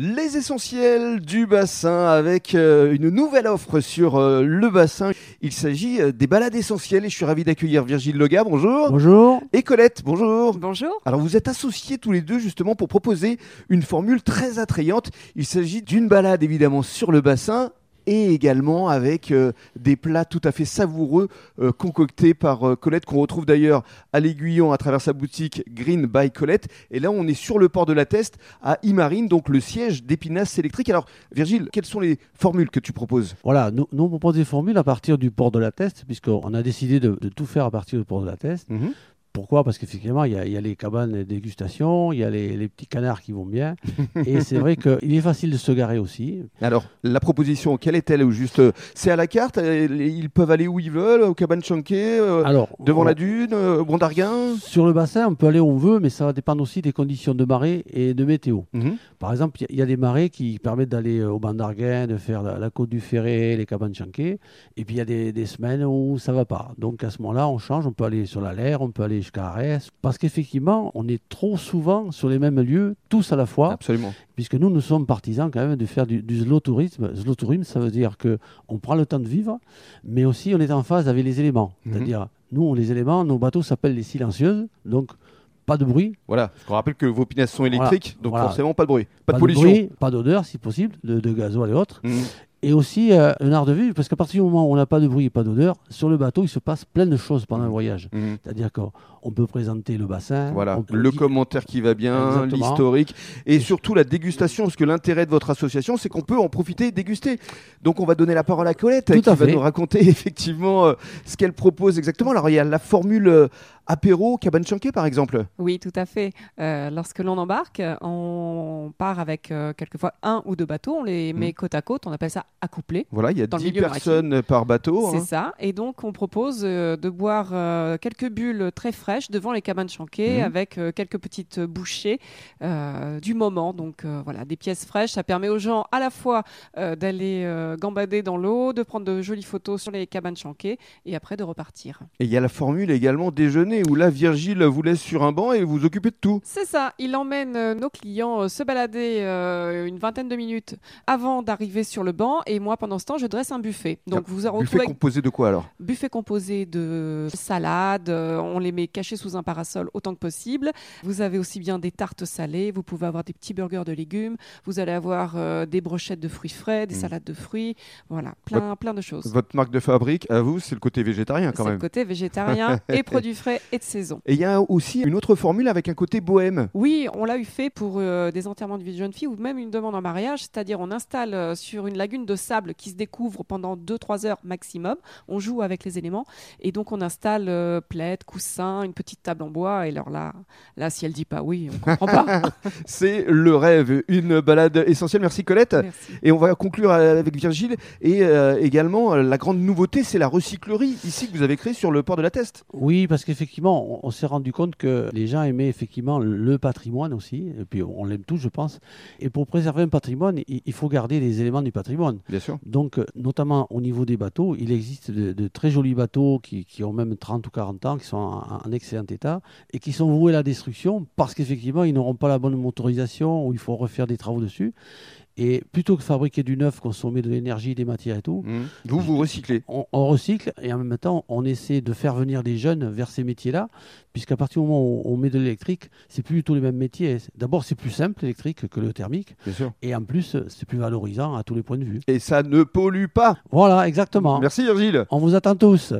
Les essentiels du bassin avec euh, une nouvelle offre sur euh, le bassin. Il s'agit euh, des balades essentielles et je suis ravi d'accueillir Virgile Lega, bonjour. Bonjour. Et Colette, bonjour. Bonjour. Alors vous êtes associés tous les deux justement pour proposer une formule très attrayante. Il s'agit d'une balade évidemment sur le bassin et également avec euh, des plats tout à fait savoureux euh, concoctés par euh, Colette qu'on retrouve d'ailleurs à l'Aiguillon à travers sa boutique Green by Colette. Et là, on est sur le port de la Teste à Imarine, donc le siège d'Épinasse électrique. Alors, Virgile, quelles sont les formules que tu proposes? Voilà, nous, nous on propose des formules à partir du port de la Teste, puisqu'on a décidé de, de tout faire à partir du port de la Teste. Mhm. Pourquoi? Parce qu'effectivement, il y, a- il y a les cabanes de dégustation, il y a les, les petits canards qui vont bien. et c'est vrai qu'il est facile de se garer aussi. Alors, la proposition, quelle est-elle Ou juste, euh, c'est à la carte euh, Ils peuvent aller où ils veulent, au cabane chanqué, euh, Alors, devant on- la dune, euh, au Bon d'Arguin Sur le bassin, on peut aller où on veut, mais ça va dépendre aussi des conditions de marée et de météo. Mhm. Par exemple, il y a- il y, a des marées qui permettent d'aller au banc d'Arguin, de faire la, la côte du Ferré, les cabanes chanquées. Et puis il y a des, des semaines où ça va pas. Donc à ce moment-là, on change. On peut aller sur la Laire, on peut aller Parce qu'effectivement, on est trop souvent sur les mêmes lieux, tous à la fois. Absolument. Puisque nous, nous sommes partisans quand même de faire du, du slow tourisme. Slow tourisme, ça veut dire que on prend le temps de vivre, mais aussi on est en phase avec les éléments. Mhm. C'est-à-dire, nous, on- les éléments, nos bateaux s'appellent les silencieuses. Donc, pas de bruit, Voilà, je rappelle que vos pinasses sont électriques, donc Voilà. forcément pas de bruit, pas, de de pollution. bruit, pas d'odeur si possible, de, de gasoil et autres. Mhm. Et aussi euh, un art de vue, parce qu'à partir du moment où on n'a pas de bruit et pas d'odeur, sur le bateau, il se passe plein de choses pendant un voyage. Mhm. C'est-à-dire qu'on on peut présenter le bassin. Voilà, le dire- commentaire qui va bien, l'historique, et surtout la dégustation, parce que l'intérêt de votre association, c'est qu'on peut en profiter et déguster. Donc on va donner la parole à Colette, Tout qui à va nous raconter effectivement euh, ce qu'elle propose exactement. Alors il y a la formule euh, apéro, cabane chanquée par exemple. Oui, tout à fait. Euh, lorsque l'on embarque, on part avec euh, quelquefois un ou deux bateaux, on les met côte à côte, on appelle ça accouplé. Voilà, il y a Dans le 10 milieu personnes par bateau. C'est hein. ça. Et donc, on propose euh, de boire quelques bulles très fraîches devant les cabanes chanquées Mhm. avec quelques petites bouchées du moment. Donc, voilà, des pièces fraîches. Ça permet aux gens à la fois d'aller gambader dans l'eau, de prendre de jolies photos sur les cabanes chanquées et après de repartir. Et il y a la formule également déjeuner, où là Virgile vous laisse sur un banc et vous occupez de tout. C'est ça, il emmène euh, nos clients euh, se balader euh, une vingtaine de minutes avant d'arriver sur le banc et moi pendant ce temps je dresse un buffet. Donc vous Buffet retrouvez composé de quoi alors? Buffet composé de salades, on les met cachés sous un parasol autant que possible. Vous avez aussi bien des tartes salées, vous pouvez avoir des petits burgers de légumes, vous allez avoir euh, des brochettes de fruits frais, des Mm. salades de fruits, voilà, plein plein de choses. Votre marque de fabrique, à vous, c'est le côté végétarien quand C'est le même. côté végétarien et produits frais et de saison. Et il y a aussi une autre formule avec un côté bohème. Oui, on l'a eu fait pour euh, des enterrements de vie de jeune fille ou même une demande en mariage, c'est-à-dire on installe euh, sur une lagune de sable qui se découvre pendant 2-3 heures maximum, on joue avec les éléments et donc on installe euh, plaid, coussin, une petite table en bois et alors là, là si elle dit pas oui, on comprend pas. C'est le rêve, une balade essentielle. Merci Colette. Merci. Et on va conclure euh, avec Virgile. Et euh, également, la grande nouveauté, c'est la recyclerie ici que vous avez créée sur le port de la Teste. Oui, parce qu'effectivement, on, on s'est rendu compte que les gens aimaient effectivement le patrimoine aussi, et puis on l'aime tous, je pense. Et pour préserver un patrimoine, il, il faut garder les éléments du patrimoine. Bien sûr. Donc, euh, notamment au niveau des bateaux, il existe de, de très jolis bateaux qui, qui ont même 30 ou 40 ans, qui sont en, en excellent état, et qui sont voués à la destruction parce qu'effectivement, ils n'auront pas la bonne motorisation ou il faut refaire des travaux dessus. Et plutôt que fabriquer du neuf, consommer de l'énergie, des matières et tout, Mmh. Vous, vous recyclez. on, on recycle et en même temps, on essaie de faire venir des jeunes vers ces métiers-là, puisqu'à partir du moment où on met de l'électrique, c'est plus du tout les mêmes métiers. D'abord, c'est plus simple l'électrique que le thermique, Bien sûr. et en plus, c'est plus valorisant à tous les points de vue. Et ça ne pollue pas. Voilà, exactement. Merci Virgile. On vous attend tous.